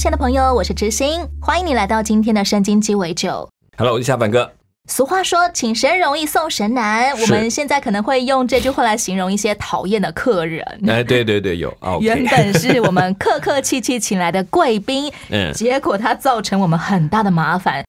亲爱的朋友，我是知心，欢迎你来到今天的圣经鸡尾酒。Hello，我是夏凡哥。俗话说，请神容易送神难。我们现在可能会用这句话来形容一些讨厌的客人。哎，对对对，有 啊。原本是我们客客气气请来的贵宾，嗯结果他造成我们很大的麻烦。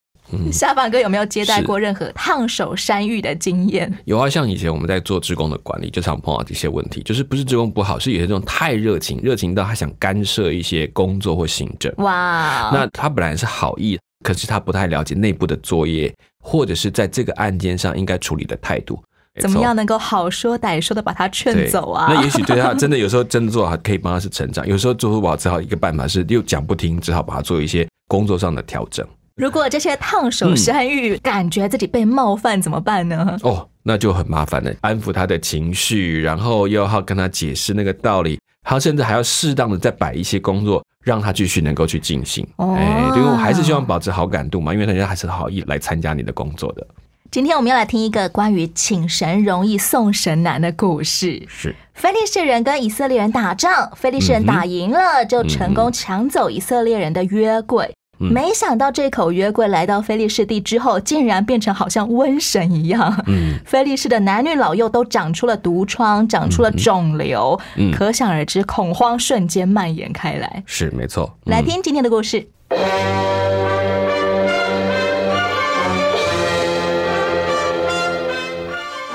夏凡哥有没有接待是过任何烫手山芋的经验？有啊，像以前我们在做职工的管理，就常碰到这些问题，就是不是职工不好，是有些这种太热情，热情到他想干涉一些工作或行政。哇，那他本来是好意，可是他不太了解内部的作业，或者是在这个案件上应该处理的态度。怎么样能够好说歹说的把他劝走啊？那也许对他真的有时候真的做好，可以帮他是成长；有时候做不好，只好一个办法是又讲不听，只好把他做一些工作上的调整。如果这些烫手山芋感觉自己被冒犯怎么办呢？哦，那就很麻烦了，安抚他的情绪，然后又要跟他解释那个道理，他甚至还要适当的再摆一些工作，让他继续能够去进行。哦哎，因为我还是希望保持好感度嘛，因为人家还是好意来参加你的工作的。今天我们要来听一个关于请神容易送神难的故事。是，非利士人跟以色列人打仗，非利士人打赢了，就成功抢走以色列人的约柜。嗯没想到这口约柜来到菲利士地之后，竟然变成好像瘟神一样。嗯，非利士的男女老幼都长出了毒疮，长出了肿瘤，嗯可想而知，恐慌瞬间蔓延开来。是没错。嗯来听今天的故事。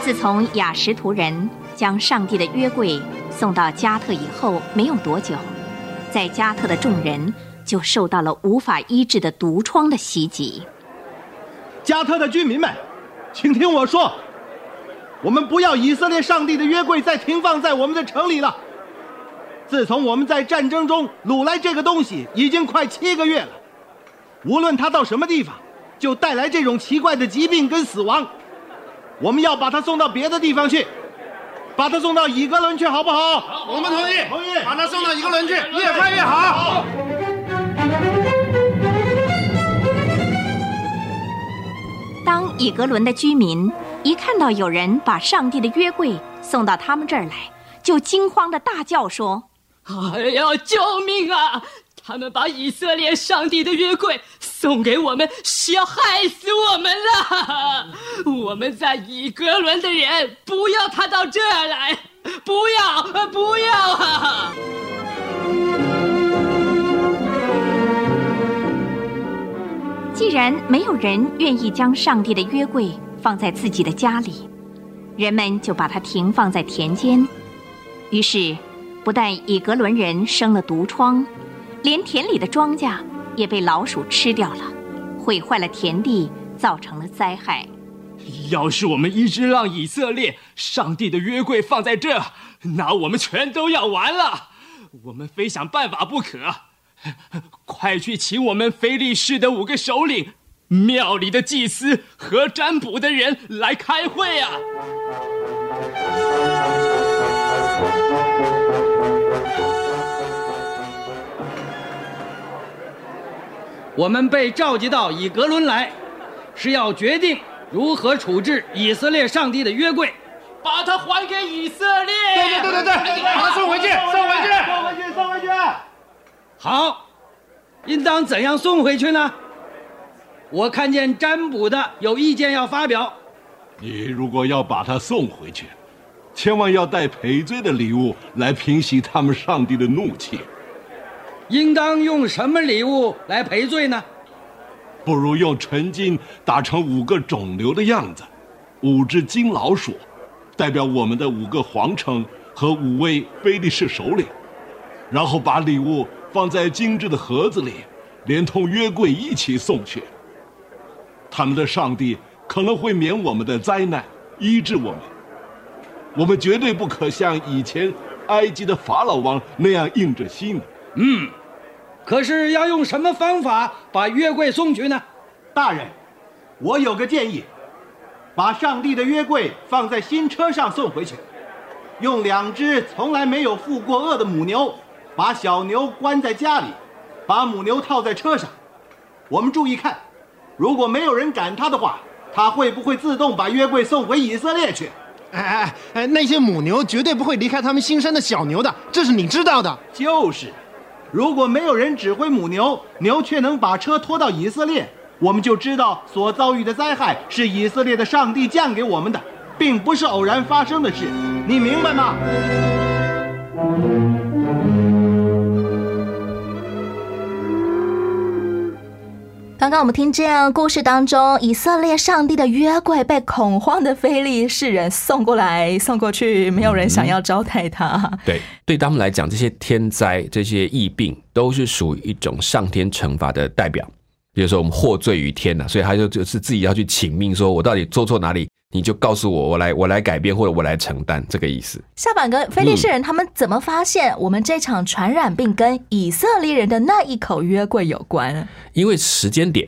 自从雅什图人将上帝的约柜送到加特以后，没有多久，在加特的众人就受到了无法医治的毒疮的袭击。加特的居民们，请听我说，我们不要以色列上帝的约柜再停放在我们的城里了。自从我们在战争中掳来这个东西，已经快七个月了。无论它到什么地方，就带来这种奇怪的疾病跟死亡。我们要把它送到别的地方去，把它送到以格伦去，好不好？我们同意，同意把他送到以格伦去，越快越好。当以格伦的居民一看到有人把上帝的约柜送到他们这儿来，就惊慌的大叫说哎呀，救命啊！他们把以色列上帝的约柜送给我们，是要害死我们了。我们在以格伦的人，不要他到这儿来，不要，不要啊！：“既然没有人愿意将上帝的约柜放在自己的家里，人们就把它停放在田间。于是，不但以格伦人生了毒疮，连田里的庄稼也被老鼠吃掉了，毁坏了田地，造成了灾害。要是我们一直让以色列上帝的约柜放在这，那我们全都要完了。我们非想办法不可。快去请我们菲利士的五个首领、庙里的祭司和占卜的人来开会啊！我们被召集到以格伦来，是要决定如何处置以色列上帝的约柜。把它还给以色列。对对对对对，把它送回去，送回去。送回去，送回去。好，应当怎样送回去呢？我看见占卜的有意见要发表。你如果要把他送回去，千万要带赔罪的礼物来平息他们上帝的怒气。应当用什么礼物来赔罪呢？不如用纯金打成五个肿瘤的样子，五只金老鼠，代表我们的五个皇城和五位非利士首领，然后把礼物放在精致的盒子里，连同约柜一起送去。他们的上帝可能会免我们的灾难，医治我们。我们绝对不可像以前埃及的法老王那样硬着心。嗯，可是要用什么方法把约柜送去呢？大人，我有个建议，把上帝的约柜放在新车上送回去，用两只从来没有负过恶的母牛，把小牛关在家里，把母牛套在车上。我们注意看，如果没有人赶它的话，它会不会自动把约柜送回以色列去？哎哎哎，那些母牛绝对不会离开他们新生的小牛的，这是你知道的。就是，如果没有人指挥母牛，牛却能把车拖到以色列，我们就知道所遭遇的灾害是以色列的上帝降给我们的，并不是偶然发生的事。你明白吗？刚刚我们听见故事当中，以色列上帝的约柜被恐慌的非利士人送过来送过去，没有人想要招待他。对，对他们来讲，这些天灾、这些疫病都是属于一种上天惩罚的代表。比如说，我们获罪于天呐、所以他就就是自己要去请命，说我到底做错哪里，你就告诉我，我来我来改变，或者我来承担这个意思。下板哥，非利士人他们怎么发现我们这场传染病跟以色列人的那一口约柜有关？因为时间点，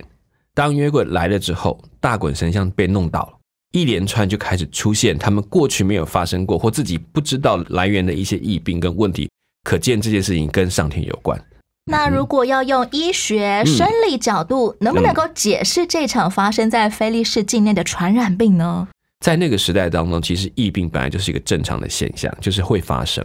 当约柜来了之后，大滚神像被弄倒了，一连串就开始出现他们过去没有发生过或自己不知道来源的一些疫病跟问题，可见这件事情跟上天有关。那如果要用医学、生理角度，能不能够解释这场发生在菲利士境内的传染病呢？在那个时代当中，其实疫病本来就是一个正常的现象，就是会发生，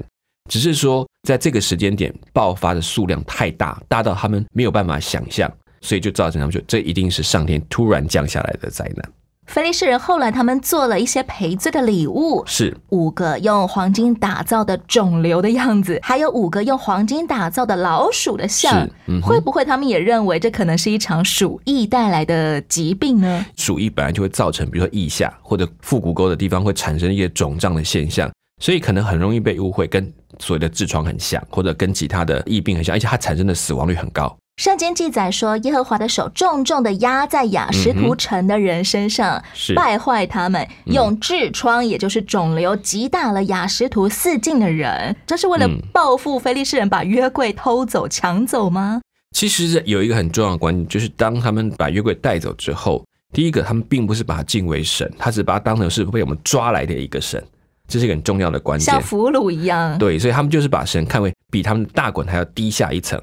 只是说在这个时间点爆发的数量太大，大到他们没有办法想象，所以就造成他们就这一定是上天突然降下来的灾难。菲利士人后来他们做了一些赔罪的礼物，是五个用黄金打造的肿瘤的样子，还有五个用黄金打造的老鼠的像会不会他们也认为这可能是一场鼠疫带来的疾病呢？鼠疫本来就会造成，比如说腋下或者腹股沟的地方会产生一些肿胀的现象，所以可能很容易被误会跟所谓的痔疮很像，或者跟其他的疫病很像，而且它产生的死亡率很高。圣经记载说，耶和华的手重重的压在雅什图城的人身上，是败坏他们，用痔疮也就是肿瘤击打了雅什图四境的人。这是为了嗯报复非利士人把约柜偷走、抢走吗？其实有一个很重要的观念，就是当他们把约柜带走之后，第一个他们并不是把它敬为神，他只把它当成是被我们抓来的一个神，这是一个很重要的关键像。俘虏一样。对，所以他们就是把神看为比他们的大滚还要低下一层。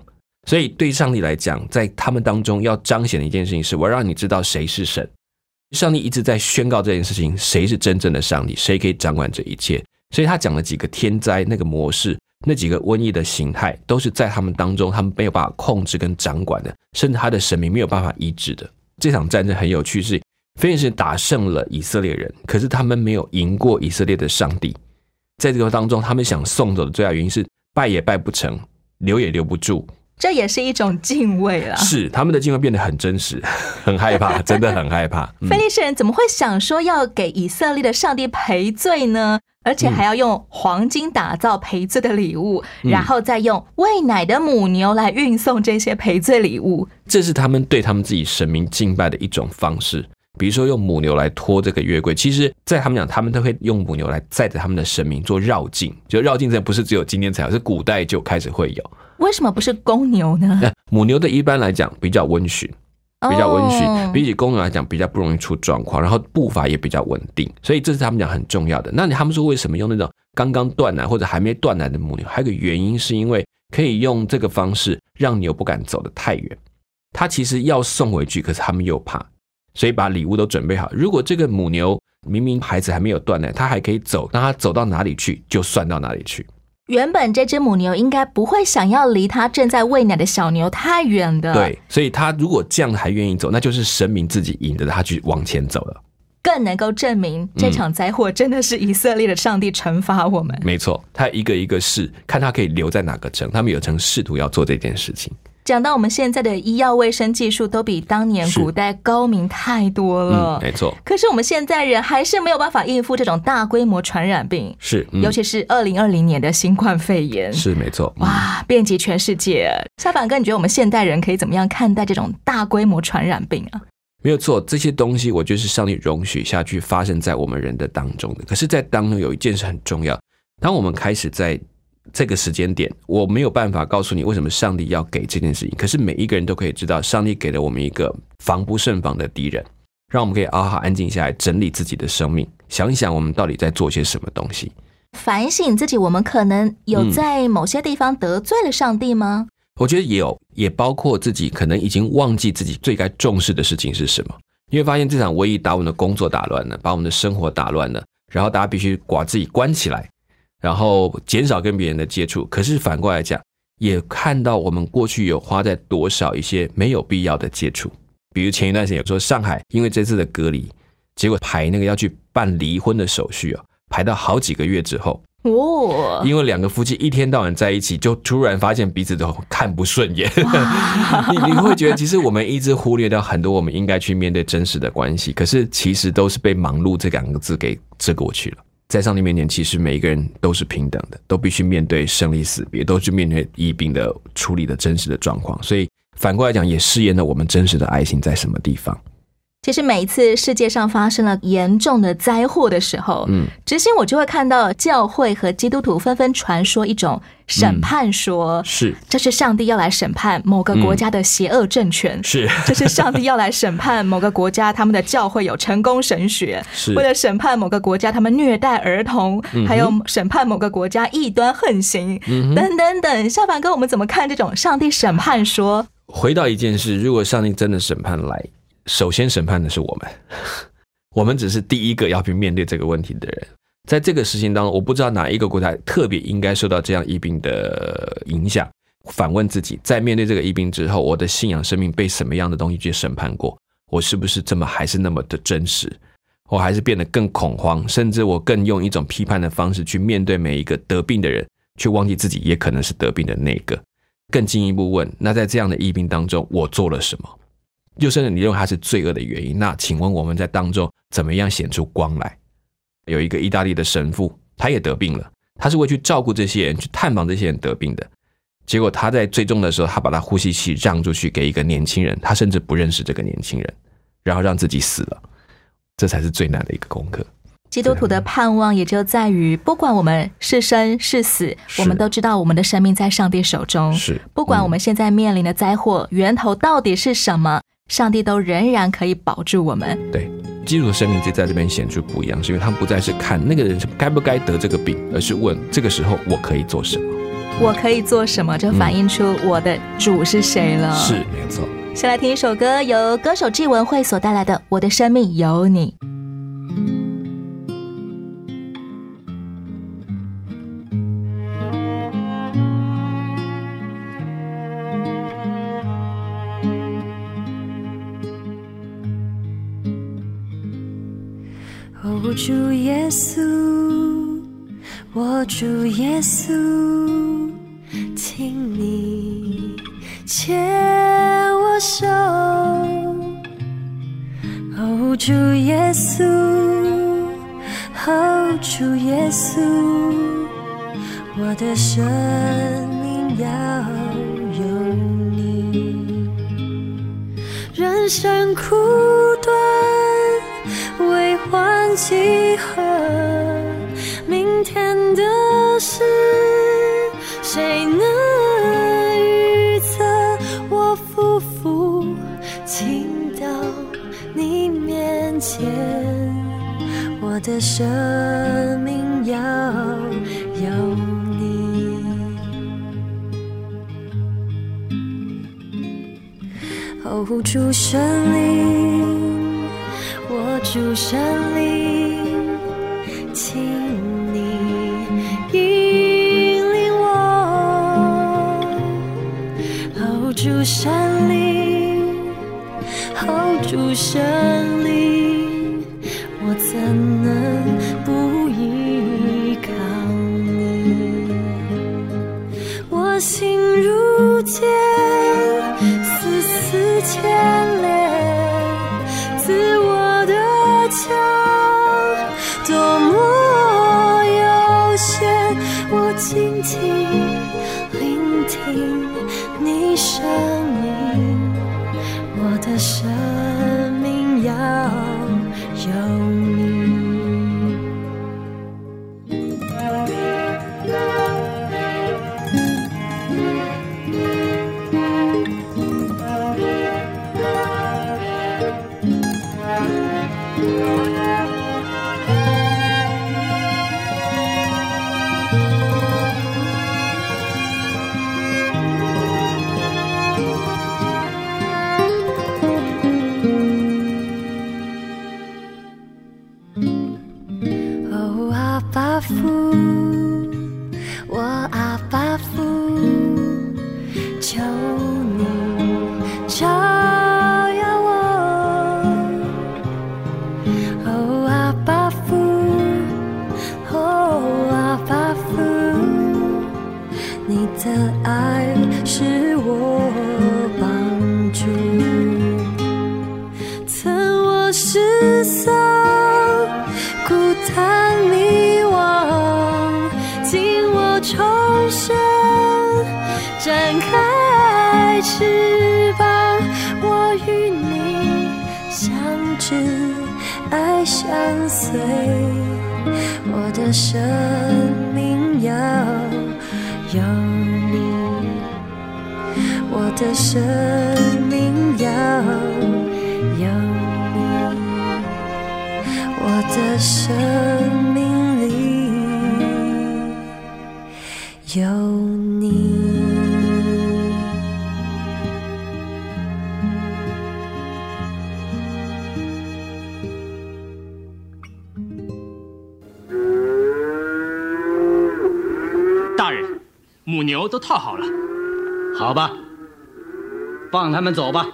所以对上帝来讲，在他们当中要彰显的一件事情是，我要让你知道谁是神。上帝一直在宣告这件事情，谁是真正的上帝，谁可以掌管这一切。所以他讲了几个天灾那个模式，那几个瘟疫的形态，都是在他们当中他们没有办法控制跟掌管的，甚至他的神明没有办法医治的。这场战争很有趣，是非利士打胜了以色列人，可是他们没有赢过以色列的上帝。在这个当中，他们想送走的最大原因是拜也拜不成，留也留不住，这也是一种敬畏啦。是他们的敬畏变得很真实，很害怕，真的很害怕。嗯非利士人怎么会想说要给以色列的上帝赔罪呢？而且还要用黄金打造赔罪的礼物，嗯然后再用喂奶的母牛来运送这些赔罪礼物。这是他们对他们自己神明敬拜的一种方式。比如说用母牛来拖这个月桂，其实，在他们讲，他们都会用母牛来载着他们的神明做绕境。就绕境，这不是只有今天才有，是古代就开始会有。为什么不是公牛呢？母牛的一般来讲比较温驯，比较温驯，哦比起公牛来讲比较不容易出状况，然后步伐也比较稳定，所以这是他们讲很重要的。那你他们说为什么用那种刚刚断奶或者还没断奶的母牛？还有一个原因是因为可以用这个方式让牛不敢走得太远。他其实要送回去，可是他们又怕，所以把礼物都准备好。如果这个母牛明明孩子还没有断奶，它还可以走，那它走到哪里去就算到哪里去。原本这只母牛应该不会想要离它正在喂奶的小牛太远的，，对，所以它如果这样还愿意走，那就是神明自己引着它去往前走了。更能够证明这场灾祸真的是以色列的上帝惩罚我们。没错，他一个一个试，看他可以留在哪个城。他们有曾试图要做这件事情。讲到我们现在的医药卫生技术都比当年古代高明太多了，嗯，没错，可是我们现在人还是没有办法应付这种大规模传染病，是，嗯尤其是二零二零年的新冠肺炎。是没错。嗯哇，遍及全世界。沙凡哥，你觉得我们现代人可以怎么样看待这种大规模传染病啊？没有错，这些东西我觉得是上帝容许下去发生在我们人的当中的。可是，在当中有一件事很重要，当我们开始在这个时间点，我没有办法告诉你为什么上帝要给这件事情。可是每一个人都可以知道，上帝给了我们一个防不胜防的敌人，让我们可以好好安静下来，整理自己的生命，想一想我们到底在做些什么东西。反省自己，我们可能有在某些地方得罪了上帝吗？我觉得也有，也包括自己可能已经忘记自己最该重视的事情是什么。因为发现这场瘟疫把我们的工作打乱了，把我们的生活打乱了，然后大家必须把自己关起来，然后减少跟别人的接触。可是反过来讲，也看到我们过去有花在多少一些没有必要的接触，比如前一段时间有说上海因为这次的隔离，结果排那个要去办离婚的手续啊，排到好几个月之后。哦，因为两个夫妻一天到晚在一起，就突然发现彼此都看不顺眼。你你会觉得，其实我们一直忽略掉很多我们应该去面对真实的关系，可是其实都是被“忙碌”这两个字给遮过去了。在上帝面前，其实每一个人都是平等的，都必须面对生离死别，都去面对疫病的处理的真实的状况。所以反过来讲，也试验了我们真实的爱心在什么地方。其实每一次世界上发生了严重的灾祸的时候，嗯，执行我就会看到教会和基督徒纷纷传说一种审判说，是这是上帝要来审判某个国家的邪恶政权，是这是上帝要来审判某个国家他们的教会有成功神学，是为了审判某个国家他们虐待儿童，还有审判某个国家异端横行，等等等。下凡哥，我们怎么看这种上帝审判说？回到一件事，如果上帝真的审判来。首先审判的是我们，我们只是第一个要去面对这个问题的人。在这个事情当中，我不知道哪一个国家特别应该受到这样疫病的影响。反问自己，在面对这个疫病之后，我的信仰生命被什么样的东西去审判过？我是不是这么还是那么的真实？我还是变得更恐慌，甚至我更用一种批判的方式去面对每一个得病的人，却忘记自己也可能是得病的那个。更进一步问，那在这样的疫病当中，我做了什么？就甚至你认为它是罪恶的原因，那请问我们在当中怎么样显出光来？有一个意大利的神父，他也得病了，他是会去照顾这些人，去探访这些人得病的。结果他在最终的时候，他把他呼吸器让出去给一个年轻人，他甚至不认识这个年轻人，然后让自己死了。这才是最难的一个功课。基督徒的盼望也就在于，不管我们是生是死，我们都知道我们的生命在上帝手中。是，不管我们现在面临的灾祸源头到底是什么。上帝都仍然可以保住我们。对，基督的生命就在这边显出不一样，是因为他们不再是看那个人该不该得这个病，而是问这个时候我可以做什么？我可以做什么？就反映出我的主是谁了。是，没错。先来听一首歌，由歌手纪文慧所带来的《我的生命有你》。主耶稣，我主耶稣，请你牵我手。哦，主耶稣，哦，主耶稣，我的生命要有你。人生苦，几何？明天的事，谁能预测？我匍匐，倾到你面前，我的生命要有。守护住神灵。我主神灵，请你引领我，哦，主神灵，哦，主神灵，重生展开翅膀我与你相知爱相随我的生命要有你我的生命要有你我的生有你。大人，母牛都套好了。好吧，放他们走吧，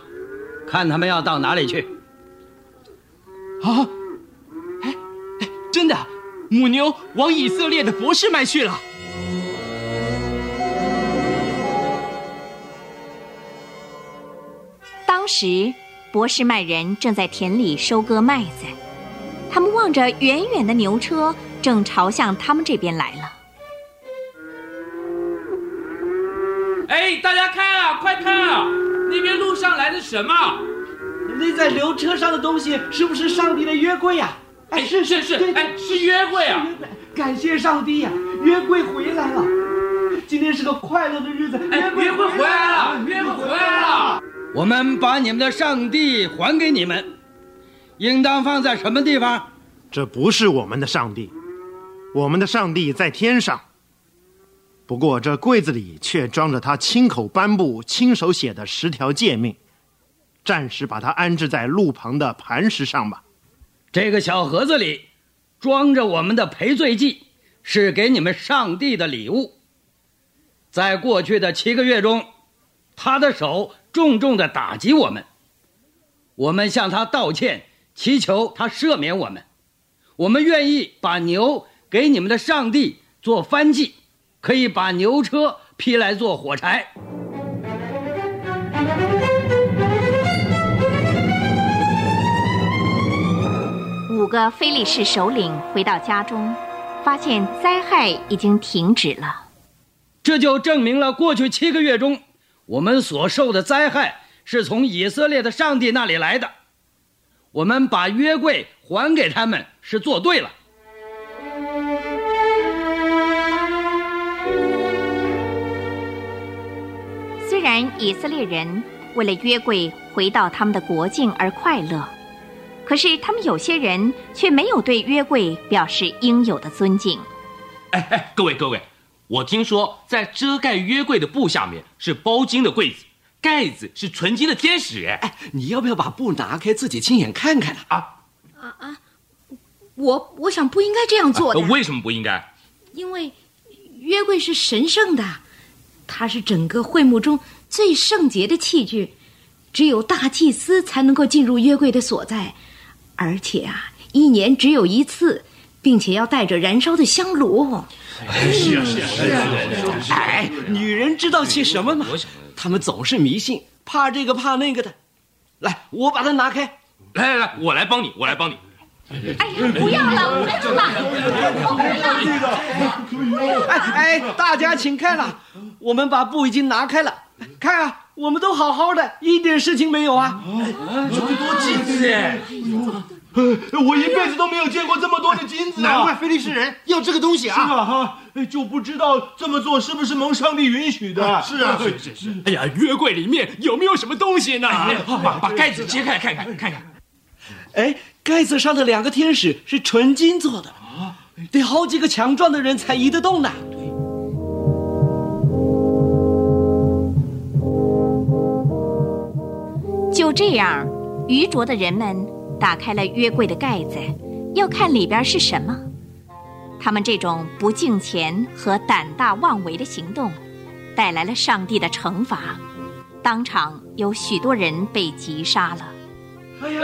看他们要到哪里去。啊，哎哎，真的，母牛往以色列的博士麦去了。时，博士麦人正在田里收割麦子，他们望着远远的牛车，正朝向他们这边来了。哎，大家看啊，快看啊！那边路上来的什么？那在牛车上的东西是不是上帝的约柜呀、哎，是是是，哎，是约柜啊！感谢上帝呀、约柜回来了。今天是个快乐的日子，哎，约柜回来了，约柜回来了。我们把你们的上帝还给你们，应当放在什么地方？这不是我们的上帝，我们的上帝在天上。不过这柜子里却装着他亲口颁布、亲手写的十条诫命，暂时把它安置在路旁的磐石上吧。这个小盒子里装着我们的赔罪祭，是给你们上帝的礼物。在过去的七个月中，他的手重重的打击我们，我们向他道歉，祈求他赦免我们。我们愿意把牛给你们的上帝做燔祭，可以把牛车劈来做火柴。五个非利士首领回到家中，发现灾害已经停止了。这就证明了过去七个月中，我们所受的灾害是从以色列的上帝那里来的。我们把约柜还给他们是做对了。虽然以色列人为了约柜回到他们的国境而快乐，可是他们有些人却没有对约柜表示应有的尊敬。哎哎，各位各位，我听说在遮盖约柜的布下面是包金的柜子，盖子是纯金的天使。哎，你要不要把布拿开，自己亲眼看看啊？啊啊！我我想不应该这样做的。啊为什么不应该？因为约柜是神圣的，它是整个会幕中最圣洁的器具，只有大祭司才能够进入约柜的所在，而且啊，一年只有一次，并且要带着燃烧的香炉。是啊是啊是啊！哎，女人知道些什么吗？她们总是迷信，怕这个怕那个的。来，我把它拿开。来来来，我来帮你，我来帮你。哎呀，不要了，不要了！哎哎，大家请看了，我们把布已经拿开了，看啊，我们都好好的，一点事情没有啊。这么多机智哎！我一辈子都没有见过这么多的金子啊！难怪菲利士人要这个东西啊！是啊哈，就不知道这么做是不是蒙上帝允许的？是啊，是是是。哎呀，约柜里面有没有什么东西呢？把把盖子揭开看看看看。哎，盖子上的两个天使是纯金做的，得好几个强壮的人才移得动呢。就这样，愚拙的人们打开了约柜的盖子，要看里边是什么。他们这种不敬钱和胆大妄为的行动，带来了上帝的惩罚，当场有许多人被击杀了。哎呀，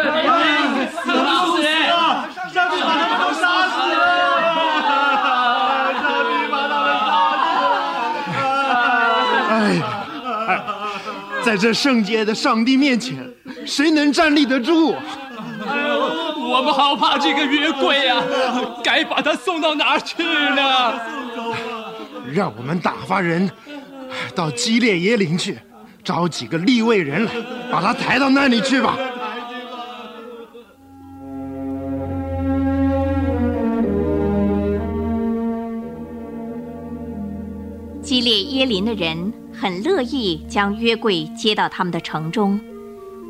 死了死了！上帝把他们都杀死了！上帝把他们杀死了！哎，哎，在这圣洁的上帝面前，谁能站立得住？我们好怕这个约柜啊！该把它送到哪儿去呢？让我们打发人到基列耶林去，找几个立位人来，把他抬到那里去吧。基列耶林的人很乐意将约柜接到他们的城中，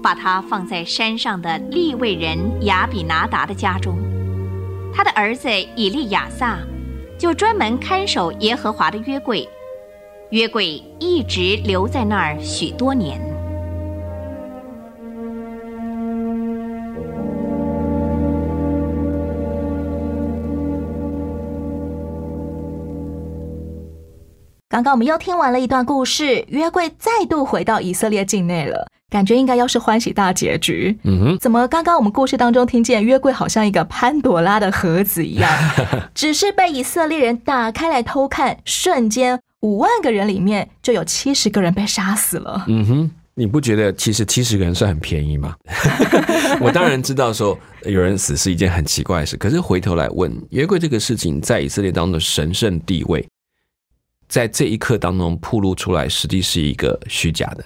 把它放在山上的利未人亚比拿达的家中。他的儿子以利亚撒就专门看守耶和华的约柜，约柜一直留在那儿许多年。刚刚我们又听完了一段故事，约柜再度回到以色列境内了，感觉应该要是欢喜大结局。嗯哼，怎么刚刚我们故事当中听见约柜好像一个潘朵拉的盒子一样，只是被以色列人打开来偷看，瞬间五万个人里面就有七十个人被杀死了。嗯哼，你不觉得其实七十个人算很便宜吗？我当然知道说有人死是一件很奇怪的事，可是回头来问约柜这个事情在以色列当中的神圣地位。在这一刻当中暴露出来，实际是一个虚假的，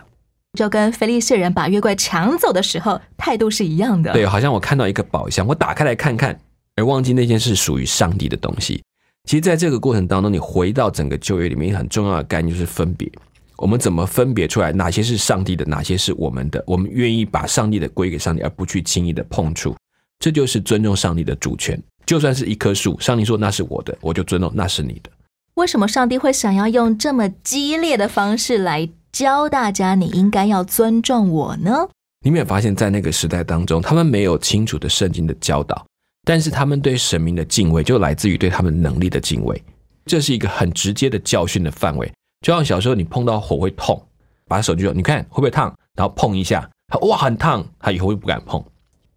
就跟菲利士人把约柜抢走的时候态度是一样的。对，好像我看到一个宝箱，我打开来看看，而忘记那件是属于上帝的东西。其实，在这个过程当中，你回到整个旧约里面，很重要的概念就是分别。我们怎么分别出来哪些是上帝的，哪些是我们的？我们愿意把上帝的归给上帝，而不去轻易的碰触，这就是尊重上帝的主权。就算是一棵树，上帝说那是我的，我就尊重那是你的。为什么上帝会想要用这么激烈的方式来教大家你应该要尊重我呢？你没有发现，在那个时代当中，他们没有清楚的圣经的教导，但是他们对神明的敬畏就来自于对他们能力的敬畏。这是一个很直接的教训的范围，就像小时候你碰到火会痛，把手举说你看会不会烫，然后碰一下，哇很烫，他以后就不敢碰。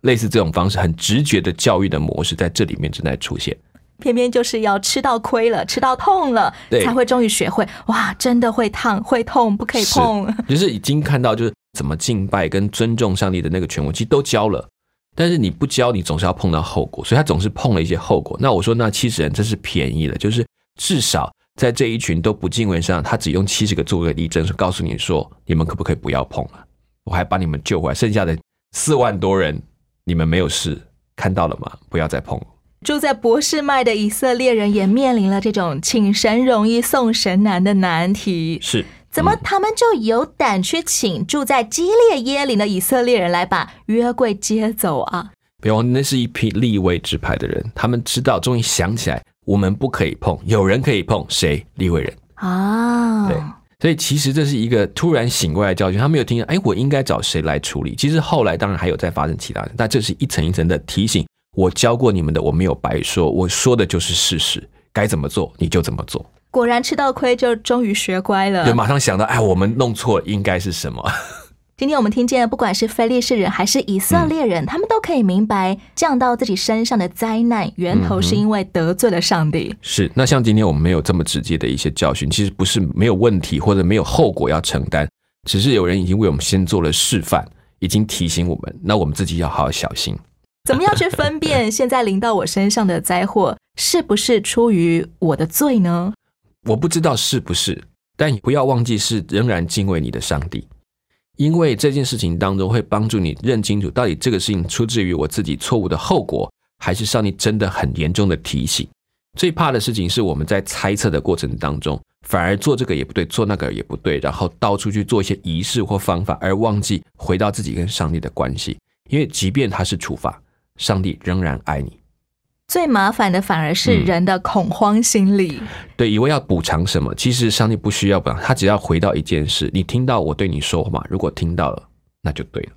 类似这种方式，很直觉的教育的模式在这里面正在出现。偏偏就是要吃到亏了，吃到痛了，才会终于学会。哇，真的会烫，会痛，不可以碰。就是已经看到，就是怎么敬拜跟尊重上帝的那个权威，其实都教了。但是你不教，你总是要碰到后果，所以他总是碰了一些后果。那我说，那七十人真是便宜了，就是至少在这一群都不敬畏上，他只用七十个做个例证，是告诉你说，你们可不可以不要碰了？我还把你们救回来，剩下的四万多人，你们没有事，看到了吗？不要再碰。住在博士麦的以色列人也面临了这种请神容易送神难的难题。是，怎么他们就有胆去请住在基列耶林的以色列人来把约柜接走啊？别忘，那是一批立位之派的人，他们知道，终于想起来，我们不可以碰，有人可以碰，谁？立位人啊？对，所以其实这是一个突然醒过来的教训，他没有听，哎，我应该找谁来处理？其实后来当然还有在发生其他的，但这是一层一层的提醒。我教过你们的，我没有白说，我说的就是事实，该怎么做你就怎么做。果然吃到亏，就终于学乖了，就马上想到，哎，我们弄错应该是什么？今天我们听见，不管是非利士人还是以色列人，他们都可以明白，降到自己身上的灾难源头是因为得罪了上帝。是，那像今天我们没有这么直接的一些教训，其实不是没有问题或者没有后果要承担，只是有人已经为我们先做了示范，已经提醒我们，那我们自己要好好小心。怎么样去分辨现在临到我身上的灾祸是不是出于我的罪呢？我不知道是不是，但你不要忘记是仍然敬畏你的上帝，因为这件事情当中会帮助你认清楚，到底这个事情出自于我自己错误的后果，还是上帝真的很严重的提醒。最怕的事情是我们在猜测的过程当中，反而做这个也不对，做那个也不对，然后到处去做一些仪式或方法，而忘记回到自己跟上帝的关系。因为即便他是处罚。上帝仍然爱你。最麻烦的反而是人的恐慌心理。对，以为要补偿什么，其实上帝不需要补偿，他只要回到一件事：你听到我对你说话，如果听到了，那就对了。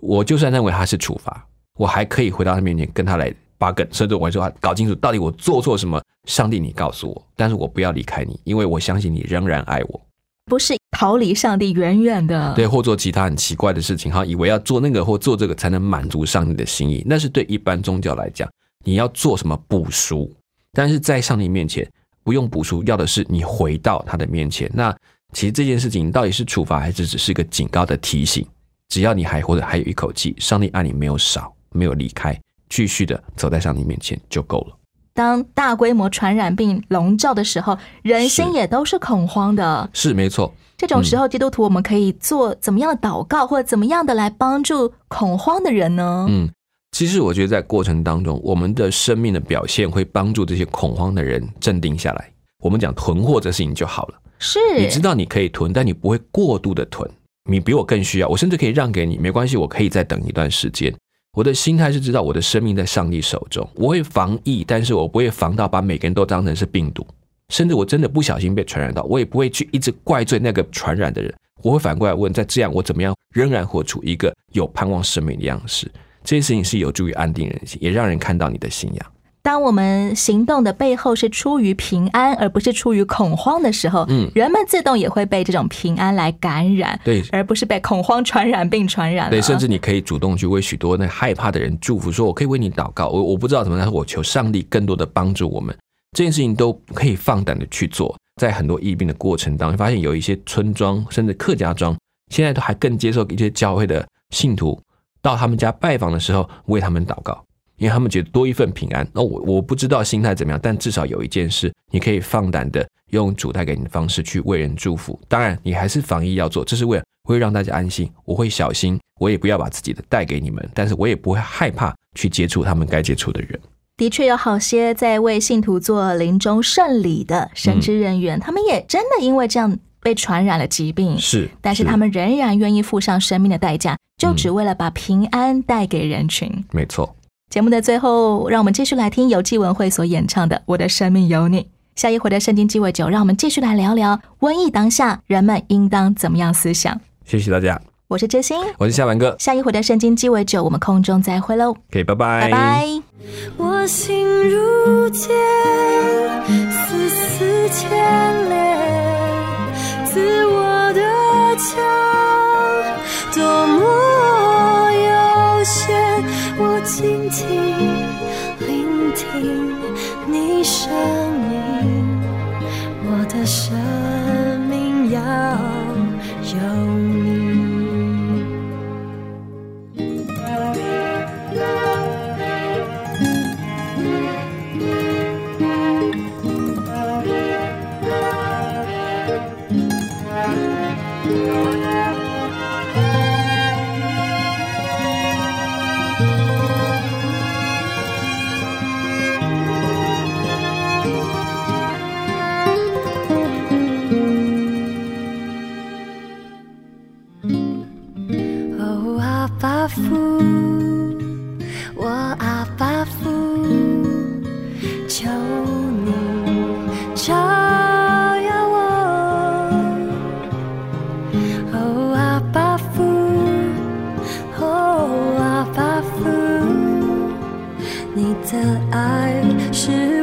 我就算认为他是处罚，我还可以回到他面前跟他来八梗，甚至我说话搞清楚到底我做错什么。上帝，你告诉我，但是我不要离开你，因为我相信你仍然爱我。不是逃离上帝远远的，对，或做其他很奇怪的事情，哈，以为要做那个或做这个才能满足上帝的心意，那是对一般宗教来讲，你要做什么补赎，但是在上帝面前不用补赎，要的是你回到他的面前。那其实这件事情到底是处罚还是只是一个警告的提醒？只要你还活着，还有一口气，上帝爱你没有少，没有离开，继续的走在上帝面前就够了。当大规模传染病笼罩的时候，人心也都是恐慌的。是没错，这种时候，基督徒我们可以做怎么样的祷告，或者怎么样的来帮助恐慌的人呢？嗯，其实我觉得在过程当中，我们的生命的表现会帮助这些恐慌的人镇定下来。我们讲囤货这事情就好了，是你知道你可以囤，但你不会过度的囤。你比我更需要，我甚至可以让给你，没关系，我可以再等一段时间。我的心态是知道我的生命在上帝手中，我会防疫，但是我不会防到把每个人都当成是病毒，甚至我真的不小心被传染到，我也不会去一直怪罪那个传染的人，我会反过来问，在这样我怎么样仍然活出一个有盼望生命的样式？这些事情是有助于安定人心，也让人看到你的信仰。当我们行动的背后是出于平安，而不是出于恐慌的时候，嗯人们自动也会被这种平安来感染，对而不是被恐慌传染并传染。对，甚至你可以主动去为许多那害怕的人祝福，说我可以为你祷告，我我不知道怎么，但是我求上帝更多的帮助我们，这件事情都可以放胆的去做。在很多疫病的过程当中，发现有一些村庄甚至客家庄，现在都还更接受一些教会的信徒到他们家拜访的时候为他们祷告。因为他们觉得多一份平安，那我我不知道心态怎么样，但至少有一件事，你可以放胆的用主带给你的方式去为人祝福。当然，你还是防疫要做，这是为了会让大家安心。我会小心，我也不要把自己的带给你们，但是我也不会害怕去接触他们该接触的人。的确有好些在为信徒做临终圣礼的神职人员，他们也真的因为这样被传染了疾病，是，但是他们仍然愿意付上生命的代价，就只为了把平安带给人群。没错。节目的最后，让我们继续来听由纪文慧所演唱的《我的生命有你》。下一回的圣经鸡尾酒，让我们继续来聊聊瘟疫当下人们应当怎么样思想。谢谢大家，我是真心，我是夏文哥。下一回的圣经鸡尾酒，我们空中再会喽。OK，拜拜，拜拜。我心如剑，丝丝牵连，自我的墙静静聆听你声音，我的声的爱是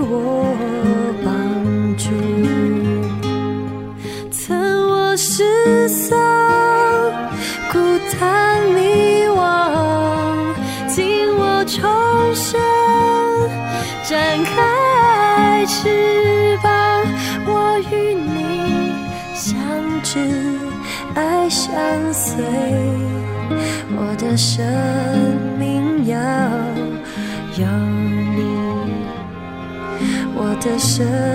我